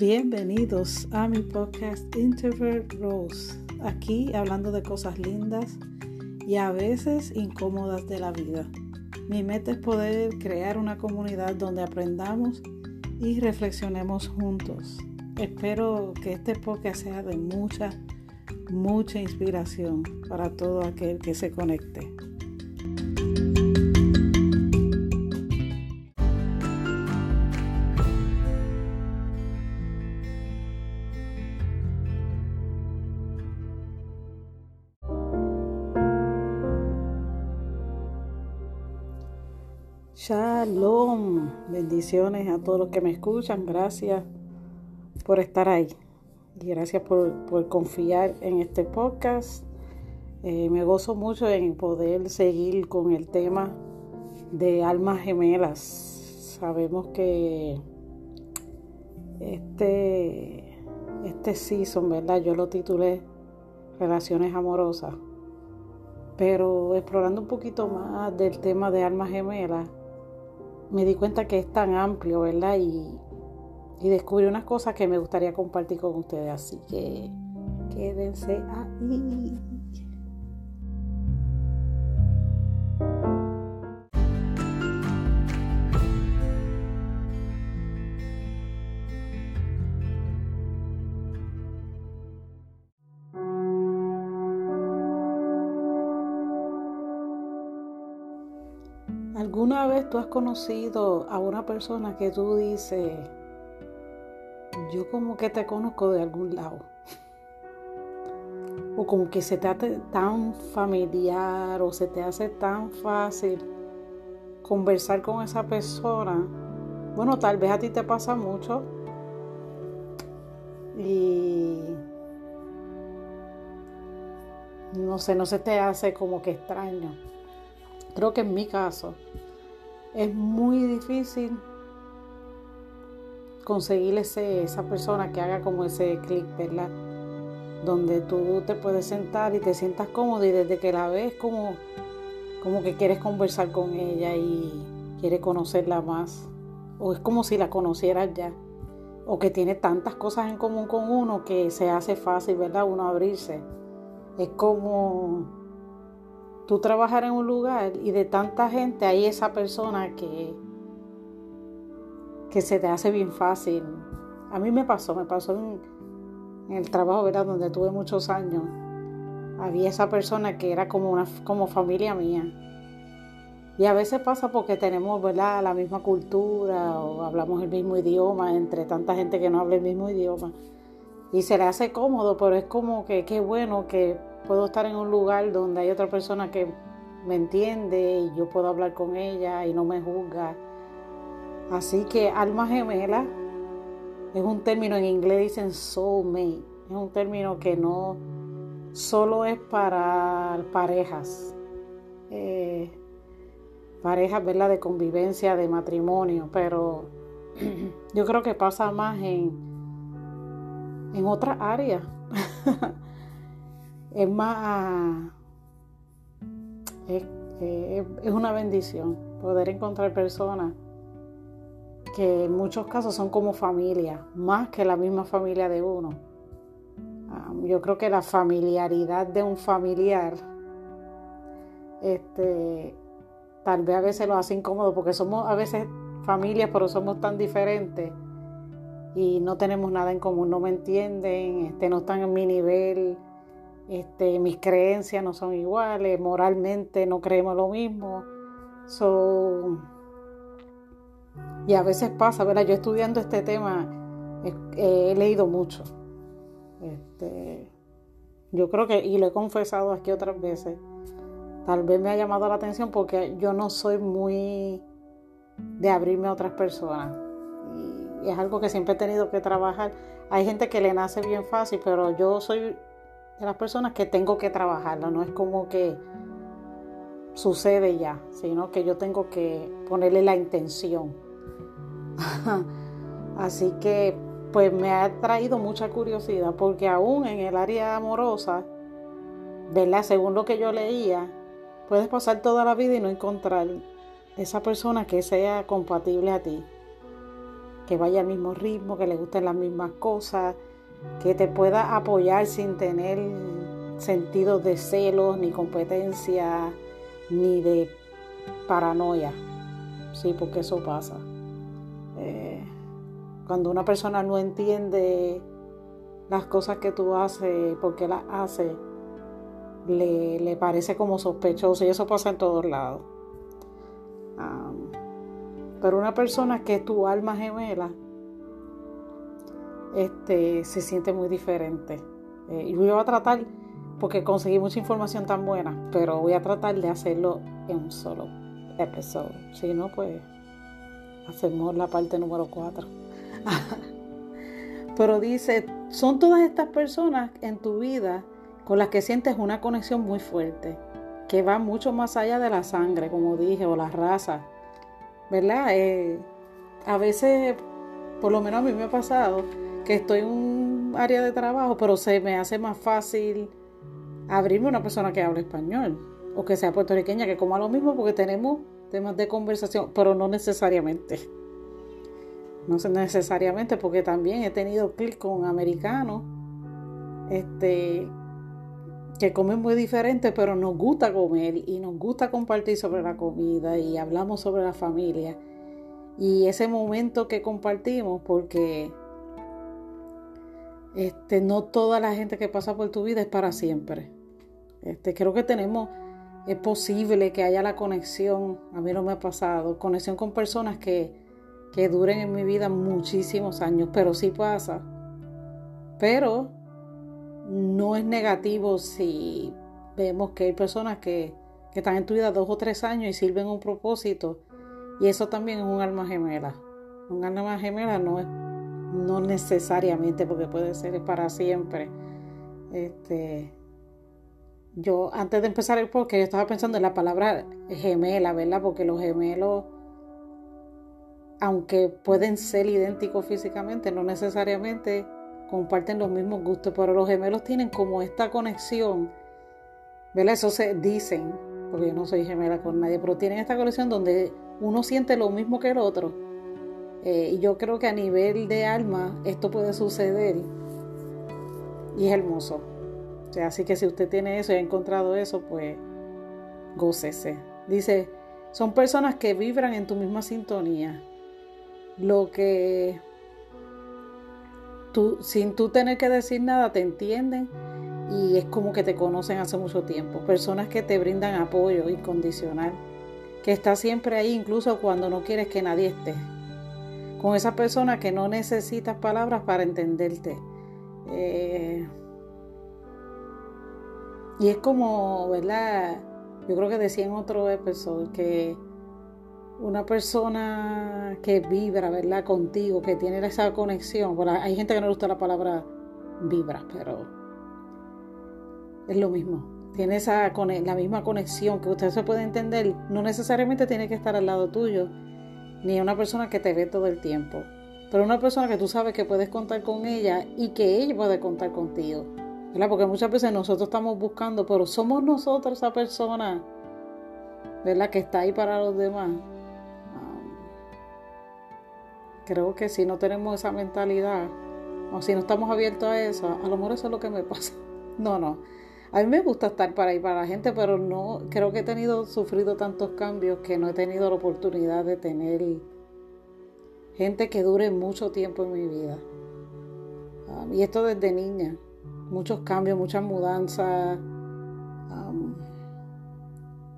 Bienvenidos a mi podcast Introvert Rose. Aquí hablando de cosas lindas y a veces incómodas de la vida. Mi meta es poder crear una comunidad donde aprendamos y reflexionemos juntos. Espero que este podcast sea de mucha, mucha inspiración para todo aquel que se conecte. Shalom, bendiciones a todos los que me escuchan, gracias por estar ahí y gracias por, confiar en este podcast. Eh, me gozo mucho en poder seguir con el tema de almas gemelas. Sabemos que este, este season, ¿verdad? Yo lo titulé Relaciones Amorosas. Pero explorando un poquito más del tema de almas gemelas, me di cuenta que es tan amplio, ¿verdad? Y, y descubrí unas cosas que me gustaría compartir con ustedes. Así que quédense ahí. ¿Alguna vez tú has conocido a una persona que tú dices, yo como que te conozco de algún lado? O como que se te hace tan familiar o se te hace tan fácil conversar con esa persona. Bueno, tal vez a ti te pasa mucho. Y no sé, no se te hace como que extraño. Creo que en mi caso es muy difícil conseguir ese, esa persona que haga como ese clic, ¿verdad? Donde tú te puedes sentar y te sientas cómodo y desde que la ves como, como que quieres conversar con ella y quieres conocerla más. O es como si la conocieras ya. O que tiene tantas cosas en común con uno que se hace fácil, ¿verdad? Uno abrirse. Es como tú trabajar en un lugar y de tanta gente hay esa persona que, que se te hace bien fácil. A mí me pasó, me pasó en, el trabajo, ¿verdad? Donde tuve muchos años. Había esa persona que era como una como familia mía. Y a veces pasa porque tenemos, ¿verdad? La misma cultura o hablamos el mismo idioma entre tanta gente que no habla el mismo idioma. Y se le hace cómodo, pero es como que qué bueno que puedo estar en un lugar donde hay otra persona que me entiende y yo puedo hablar con ella y no me juzga. Así que alma gemela es un término en inglés dicen soulmate, es un término que no solo es para parejas, eh, parejas ¿verdad? de convivencia, de matrimonio, pero yo creo que pasa más en, en otras áreas. es más, es, una bendición poder encontrar personas que en muchos casos son como familia, más que la misma familia de uno. yo creo que la familiaridad de un familiar, este, tal vez a veces lo hace incómodo porque somos a veces familias, pero somos tan diferentes y no tenemos nada en común, no me entienden, este, no están en mi nivel este, mis creencias no son iguales, moralmente no creemos lo mismo. y a veces pasa, ¿verdad? Yo estudiando este tema he, leído mucho. Este, yo creo que, y lo he confesado aquí otras veces, tal vez me ha llamado la atención porque yo no soy muy de abrirme a otras personas. y es algo que siempre he tenido que trabajar. Hay gente que le nace bien fácil, pero yo soy de las personas que tengo que trabajarla, no es como que sucede ya, sino que yo tengo que ponerle la intención. Así que pues me ha traído mucha curiosidad porque aún en el área amorosa, ¿verdad? Según lo que yo leía, puedes pasar toda la vida y no encontrar esa persona que sea compatible a ti, que vaya al mismo ritmo, que le gusten las mismas cosas, que te pueda apoyar sin tener sentido de celos, ni competencia, ni de paranoia. Sí, porque eso pasa. Eh, cuando una persona no entiende las cosas que tú haces, porque las hace, le, le, parece como sospechoso y eso pasa en todos lados. pero una persona que es tu alma gemela, este, se siente muy diferente. Eh, y voy a tratar, porque conseguí mucha información tan buena, pero voy a tratar de hacerlo en un solo episodio. Si no, pues hacemos la parte número 4. pero dice, son todas estas personas en tu vida con las que sientes una conexión muy fuerte, que va mucho más allá de la sangre, como dije, o la raza. ¿Verdad? Eh, a veces, por lo menos a mí me ha pasado, que estoy en un área de trabajo, pero se me hace más fácil abrirme a una persona que hable español o que sea puertorriqueña, que coma lo mismo porque tenemos temas de conversación, pero no necesariamente. No necesariamente porque también he tenido clic con americanos este, que comen muy diferente, pero nos gusta comer y nos gusta compartir sobre la comida y hablamos sobre la familia. Y ese momento que compartimos, porque este, no toda la gente que pasa por tu vida es para siempre. Este, creo que tenemos, es posible que haya la conexión, a mí no me ha pasado, conexión con personas que, que duren en mi vida muchísimos años, pero sí pasa. Pero no es negativo si vemos que hay personas que, que están en tu vida dos o tres años y sirven un propósito. Y eso también es un alma gemela. Un alma gemela no es no necesariamente porque puede ser para siempre. Este, yo antes de empezar el podcast yo estaba pensando en la palabra gemela, ¿verdad? Porque los gemelos, aunque pueden ser idénticos físicamente, no necesariamente comparten los mismos gustos, pero los gemelos tienen como esta conexión, ¿verdad? Eso se dicen, porque yo no soy gemela con nadie, pero tienen esta conexión donde uno siente lo mismo que el otro eh, y yo creo que a nivel de alma esto puede suceder y es hermoso. O sea, así que si usted tiene eso y ha encontrado eso, pues gócese. Dice, son personas que vibran en tu misma sintonía. Lo que tú, sin tú tener que decir nada, te entienden y es como que te conocen hace mucho tiempo. Personas que te brindan apoyo incondicional, que está siempre ahí incluso cuando no quieres que nadie esté con esa persona que no necesitas palabras para entenderte. Eh, y es como, ¿verdad? Yo creo que decía en otro episodio que una persona que vibra, ¿verdad? Contigo, que tiene esa conexión. Bueno, hay gente que no le gusta la palabra vibra, pero es lo mismo. Tiene esa, la misma conexión que usted se puede entender. No necesariamente tiene que estar al lado tuyo ni una persona que te ve todo el tiempo, pero una persona que tú sabes que puedes contar con ella y que ella puede contar contigo. ¿verdad? Porque muchas veces nosotros estamos buscando, pero somos nosotros esa persona, ¿verdad? Que está ahí para los demás. Um, creo que si no tenemos esa mentalidad, o si no estamos abiertos a eso, a lo mejor eso es lo que me pasa. No, no. A mí me gusta estar para ahí para la gente, pero no creo que he tenido sufrido tantos cambios que no he tenido la oportunidad de tener gente que dure mucho tiempo en mi vida. Um, y esto desde niña, muchos cambios, muchas mudanzas,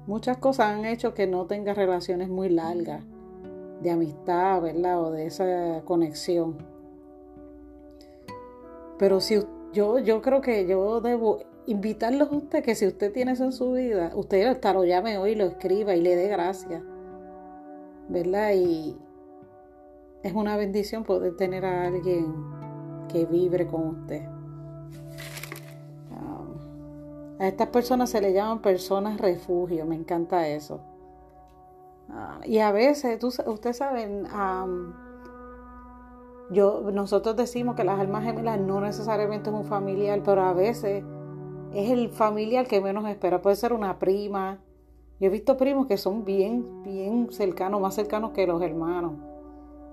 muchas cosas han hecho que no tenga relaciones muy largas de amistad, ¿verdad? O de esa conexión. Pero si yo, yo creo que yo debo invitarlos a usted que si usted tiene eso en su vida, usted hasta lo llame hoy, lo escriba y le dé gracias. ¿Verdad? Y es una bendición poder tener a alguien que vibre con usted. Um, a estas personas se le llaman personas refugio, me encanta eso. Uh, y a veces, tú, ustedes saben, yo, nosotros decimos que las almas gemelas no necesariamente es un familiar, pero a veces es el familiar que menos espera. Puede ser una prima. Yo he visto primos que son bien, bien cercanos, más cercanos que los hermanos.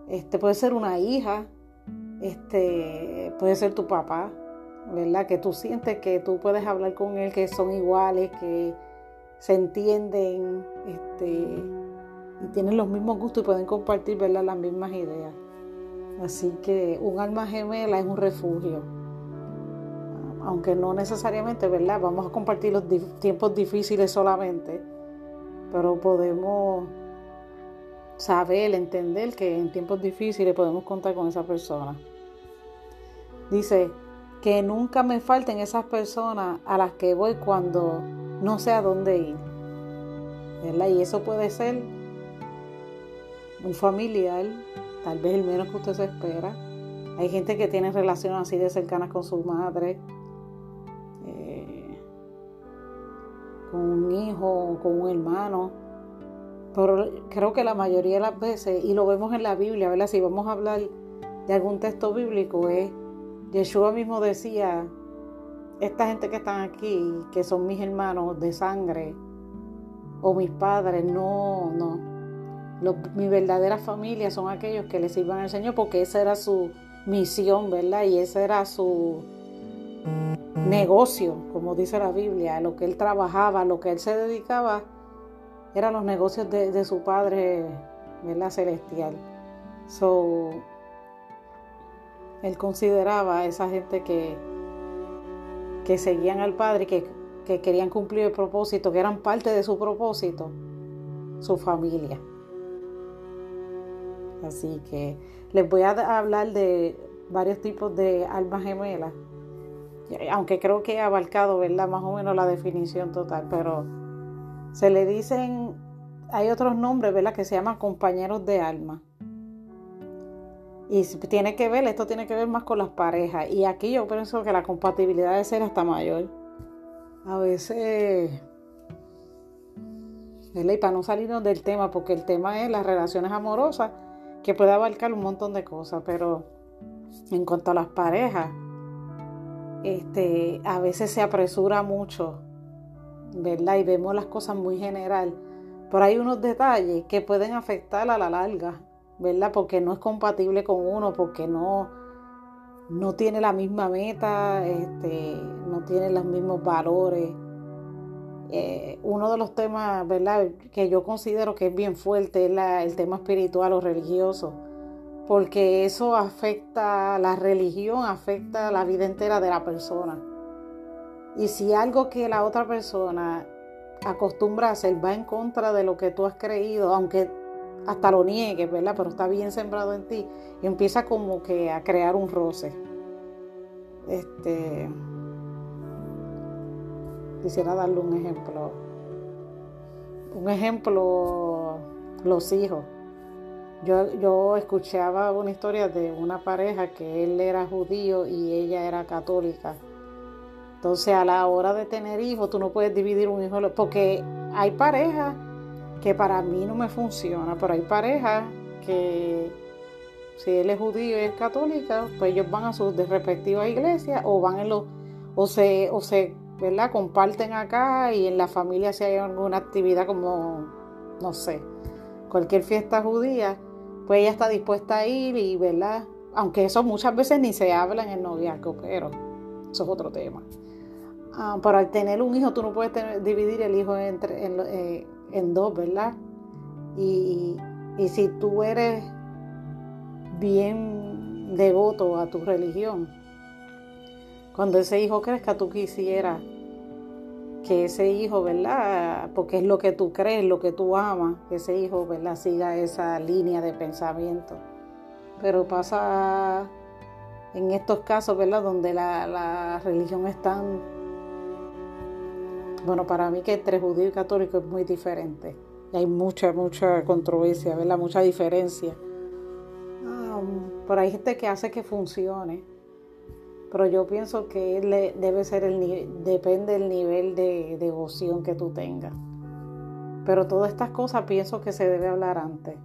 Este puede ser una hija, este puede ser tu papá, ¿verdad? Que tú sientes que tú puedes hablar con él, que son iguales, que se entienden, este, y tienen los mismos gustos y pueden compartir, ¿verdad? Las mismas ideas. Así que un alma gemela es un refugio. Aunque no necesariamente, ¿verdad? Vamos a compartir los tiempos difíciles solamente, pero podemos saber, entender que en tiempos difíciles podemos contar con esa persona. Dice, que nunca me falten esas personas a las que voy cuando no sé a dónde ir. ¿verdad? Y eso puede ser un familiar, tal vez el menos que usted se espera. Hay gente que tiene relaciones así de cercanas con su madre, con un hijo, con un hermano. Pero creo que la mayoría de las veces, y lo vemos en la Biblia, ¿verdad? Si vamos a hablar de algún texto bíblico, es Yeshua mismo decía, esta gente que están aquí, que son mis hermanos de sangre, o mis padres, no, no. mi verdadera familia son aquellos que le sirvan al Señor porque esa era su misión, ¿verdad? Y ese era su negocio, como dice la Biblia, lo que él trabajaba, lo que él se dedicaba, eran los negocios de, su Padre, ¿verdad? Celestial. So, él consideraba a esa gente que, que seguían al Padre, que, que querían cumplir el propósito, que eran parte de su propósito, su familia. Así que les voy a hablar de varios tipos de almas gemelas, aunque creo que he abarcado, ¿verdad? Más o menos la definición total, pero se le dicen, hay otros nombres, ¿verdad? Que se llaman compañeros de alma. Y tiene que ver, esto tiene que ver más con las parejas. Y aquí yo pienso que la compatibilidad debe ser hasta mayor. A veces, Y para no salirnos del tema, porque el tema es las relaciones amorosas, que puede abarcar un montón de cosas, pero en cuanto a las parejas, este, a veces se apresura mucho, ¿verdad? Y vemos las cosas muy general. Pero hay unos detalles que pueden afectar a la larga ¿verdad? Porque no es compatible con uno, porque no, no tiene la misma meta, este, no tiene los mismos valores. Eh, uno de los temas, ¿verdad?, que yo considero que es bien fuerte es el tema espiritual o religioso, porque eso afecta, la religión afecta la vida entera de la persona. Y si algo que la otra persona acostumbra a hacer va en contra de lo que tú has creído, aunque hasta lo niegues, ¿verdad? Pero está bien sembrado en ti y empieza como que a crear un roce. Este, quisiera darle un ejemplo. Un ejemplo, los hijos. Yo, yo escuchaba una historia de una pareja que él era judío y ella era católica. Entonces a la hora de tener hijos, tú no puedes dividir un hijo, porque hay parejas que para mí no me funciona, pero hay parejas que si él es judío y es católica, pues ellos van a sus respectivas iglesias o van en los, o se, o se, ¿verdad? Comparten acá y en la familia si hay alguna actividad como, no sé, cualquier fiesta judía, pues ella está dispuesta a ir y, ¿verdad? Aunque eso muchas veces ni se habla en el noviazgo, pero eso es otro tema. Ah, pero al tener un hijo, tú no puedes dividir el hijo entre, en, eh, en dos, ¿verdad? Y, si tú eres bien devoto a tu religión, cuando ese hijo crezca, tú quisieras que ese hijo, ¿verdad? Porque es lo que tú crees, lo que tú amas, que ese hijo, ¿verdad? Siga esa línea de pensamiento. Pero pasa en estos casos, ¿verdad? Donde la, la religión es tan bueno, para mí que entre judío y católico es muy diferente. hay mucha, mucha controversia, ¿verdad? Mucha diferencia. Um, pero hay gente que hace que funcione. Pero yo pienso que debe ser el depende del nivel de devoción que tú tengas. Pero todas estas cosas pienso que se debe hablar antes.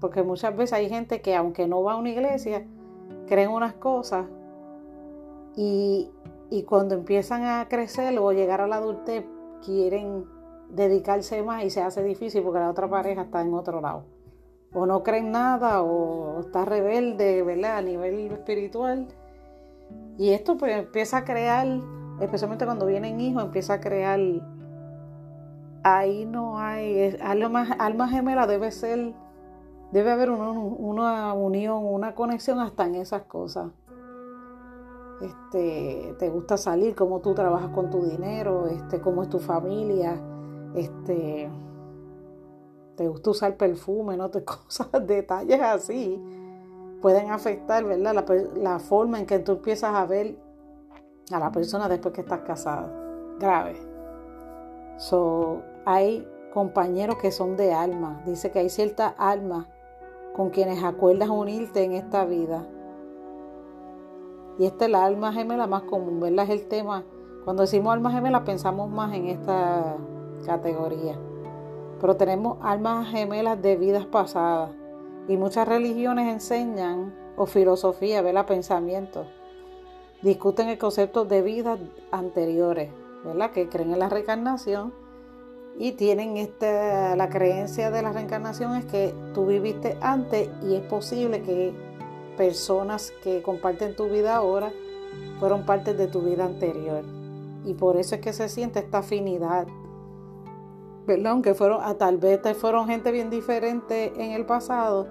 Porque muchas veces hay gente que aunque no va a una iglesia, creen unas cosas y, y cuando empiezan a crecer o llegar a la adultez, quieren dedicarse más y se hace difícil porque la otra pareja está en otro lado. o no cree en nada o está rebelde, ¿verdad? A nivel espiritual. Y esto pues empieza a crear, especialmente cuando vienen hijos, empieza a crear, ahí no hay, alma, alma gemela debe ser, debe haber una unión, una conexión hasta en esas cosas. Este, te gusta salir, cómo tú trabajas con tu dinero, este, cómo es tu familia, este, te gusta usar perfume, no te cosas, detalles así pueden afectar, ¿verdad? La, la, forma en que tú empiezas a ver a la persona después que estás casado. Grave. So, hay compañeros que son de alma. Dice que hay ciertas almas con quienes acuerdas unirte en esta vida. Y esta es la alma gemela más común, ¿verdad? Es el tema. Cuando decimos alma gemela pensamos más en esta categoría. Pero tenemos almas gemelas de vidas pasadas. Y muchas religiones enseñan, o filosofía, ¿verdad? Pensamientos. Discuten el concepto de vidas anteriores, ¿verdad? Que creen en la reencarnación y tienen esta, la creencia de la reencarnación es que tú viviste antes y es posible que personas que comparten tu vida ahora fueron parte de tu vida anterior. Y por eso es que se siente esta afinidad ¿verdad? Aunque fueron, a, tal vez fueron gente bien diferente en el pasado,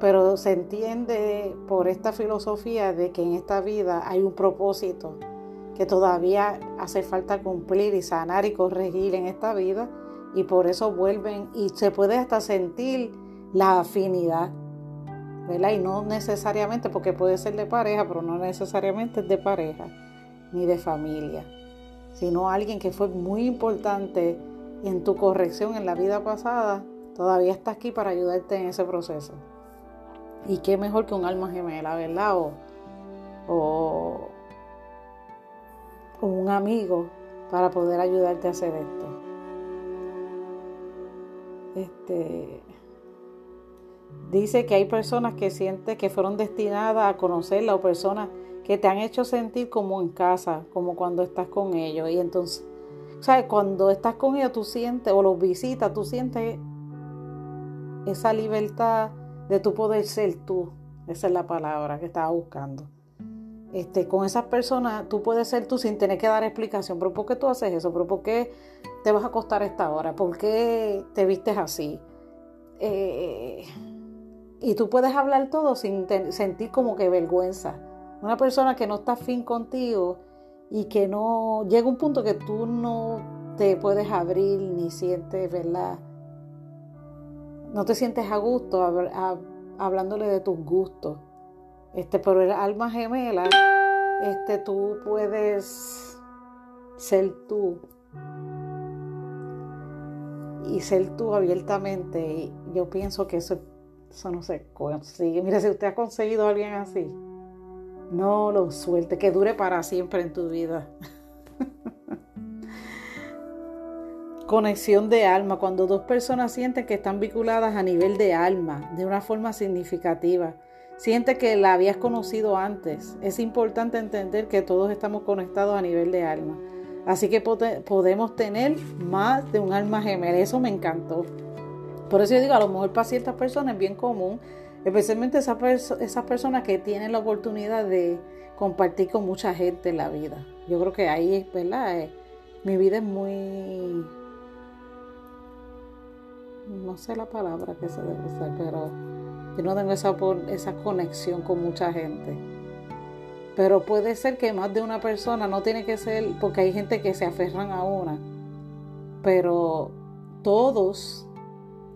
pero se entiende por esta filosofía de que en esta vida hay un propósito que todavía hace falta cumplir y sanar y corregir en esta vida y por eso vuelven y se puede hasta sentir la afinidad, ¿verdad? Y no necesariamente, porque puede ser de pareja, pero no necesariamente es de pareja ni de familia, sino alguien que fue muy importante en tu corrección en la vida pasada, todavía está aquí para ayudarte en ese proceso. Y qué mejor que un alma gemela, ¿verdad? O, o, un amigo para poder ayudarte a hacer esto. Este dice que hay personas que sienten que fueron destinadas a conocerla o personas que te han hecho sentir como en casa, como cuando estás con ellos. Y entonces ¿Sabes? Cuando estás con ellos, tú sientes, o los visitas, tú sientes esa libertad de tu poder ser tú. Esa es la palabra que estaba buscando. Este, con esas personas tú puedes ser tú sin tener que dar explicación. Pero ¿por qué tú haces eso? ¿Pero por qué te vas a acostar a esta hora? ¿Por qué te vistes así? Eh, y tú puedes hablar todo sin sentir como que vergüenza. Una persona que no está fin contigo y que no llega un punto que tú no te puedes abrir ni sientes, ¿verdad? No te sientes a gusto hablándole de tus gustos. Este, pero el alma gemela, este, tú puedes ser tú y ser tú abiertamente. yo pienso que eso, eso no se consigue. Mira, si usted ha conseguido a alguien así, no lo suelte, que dure para siempre en tu vida. Conexión de alma, cuando dos personas sienten que están vinculadas a nivel de alma, de una forma significativa. Siente que la habías conocido antes. Es importante entender que todos estamos conectados a nivel de alma. Así que podemos tener más de un alma gemela. Eso me encantó. Por eso yo digo, a lo mejor para ciertas personas es bien común Especialmente esas, personas que tienen la oportunidad de compartir con mucha gente la vida. Yo creo que ahí ¿verdad? Eh, mi vida es muy... No sé la palabra que se debe usar, pero yo no tengo esa, esa conexión con mucha gente. Pero puede ser que más de una persona, no tiene que ser, porque hay gente que se aferran a una. Pero todos,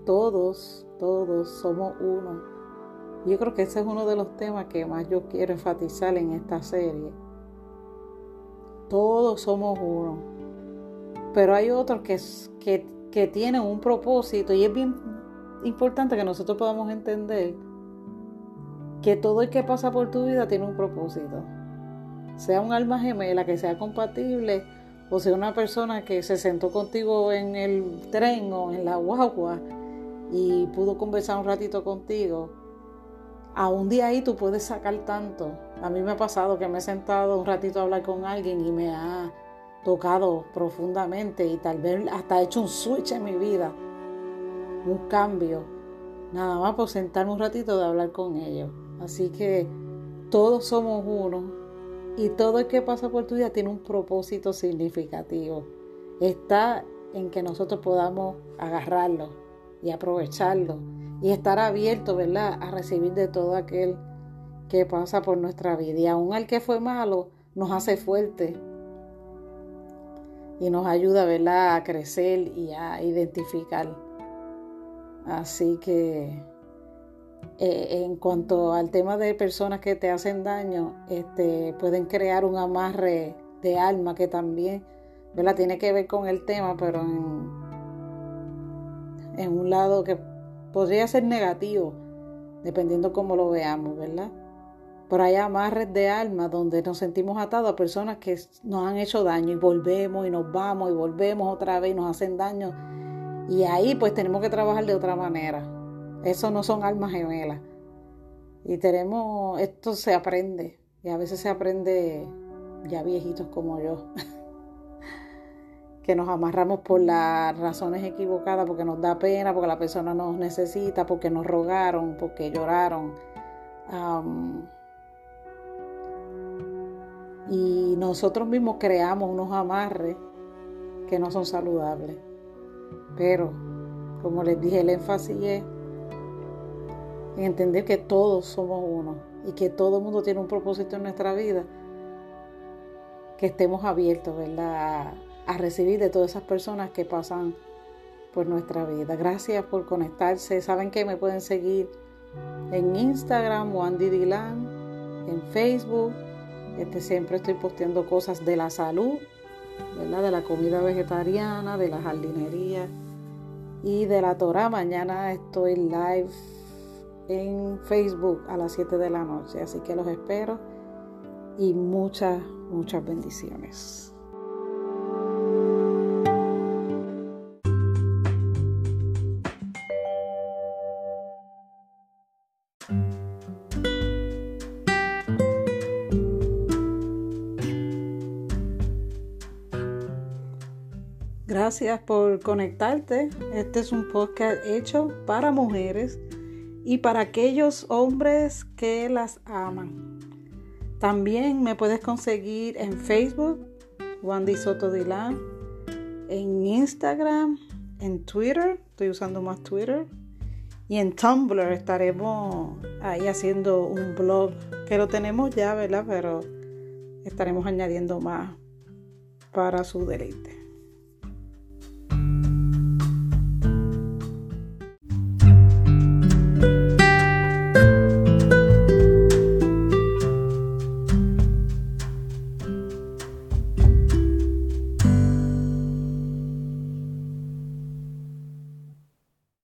todos, todos somos uno. Yo creo que ese es uno de los temas que más yo quiero enfatizar en esta serie. Todos somos uno. Pero hay otros que, que, que tienen un propósito y es bien importante que nosotros podamos entender que todo el que pasa por tu vida tiene un propósito. Sea un alma gemela que sea compatible o sea una persona que se sentó contigo en el tren o en la guagua y pudo conversar un ratito contigo a un día ahí tú puedes sacar tanto. A mí me ha pasado que me he sentado un ratito a hablar con alguien y me ha tocado profundamente y tal vez hasta hecho un switch en mi vida, un cambio. nada más por sentarme un ratito de hablar con ellos. Así que todos somos uno y todo el que pasa por tu vida tiene un propósito significativo. Está en que nosotros podamos agarrarlo y aprovecharlo y estar abiertos, ¿verdad?, a recibir de todo aquel que pasa por nuestra vida. Y aún el que fue malo nos hace fuerte y nos ayuda, ¿verdad?, a crecer y a identificar. Así que eh, en cuanto al tema de personas que te hacen daño, este, pueden crear un amarre de alma que también ¿verdad? tiene que ver con el tema, pero en, en un lado que podría ser negativo, dependiendo cómo lo veamos, ¿verdad? Pero hay amarres de alma donde nos sentimos atados a personas que nos han hecho daño y volvemos y nos vamos y volvemos otra vez y nos hacen daño. Y ahí pues tenemos que trabajar de otra manera. Eso no son almas gemelas. Y tenemos, esto se aprende. Y a veces se aprende ya viejitos como yo. que nos amarramos por las razones equivocadas, porque nos da pena, porque la persona nos necesita, porque nos rogaron, porque lloraron. Y nosotros mismos creamos unos amarres que no son saludables. Pero, como les dije, el énfasis es en entender que todos somos uno y que todo el mundo tiene un propósito en nuestra vida, que estemos abiertos, ¿verdad? A, recibir de todas esas personas que pasan por nuestra vida. Gracias por conectarse. Saben que me pueden seguir en Instagram, Wandy Dilan, en Facebook. Este, siempre estoy posteando cosas de la salud. De la comida vegetariana, de la jardinería y de la Torah. Mañana estoy live en Facebook a las 7 de la noche. Así que los espero y muchas, muchas bendiciones. Gracias por conectarte. Este es un podcast hecho para mujeres y para aquellos hombres que las aman. También me puedes conseguir en Facebook, Wandy Soto Dilán, en Instagram, en Twitter, estoy usando más Twitter, y en Tumblr estaremos ahí haciendo un blog que lo tenemos ya, ¿verdad? Pero estaremos añadiendo más para su deleite.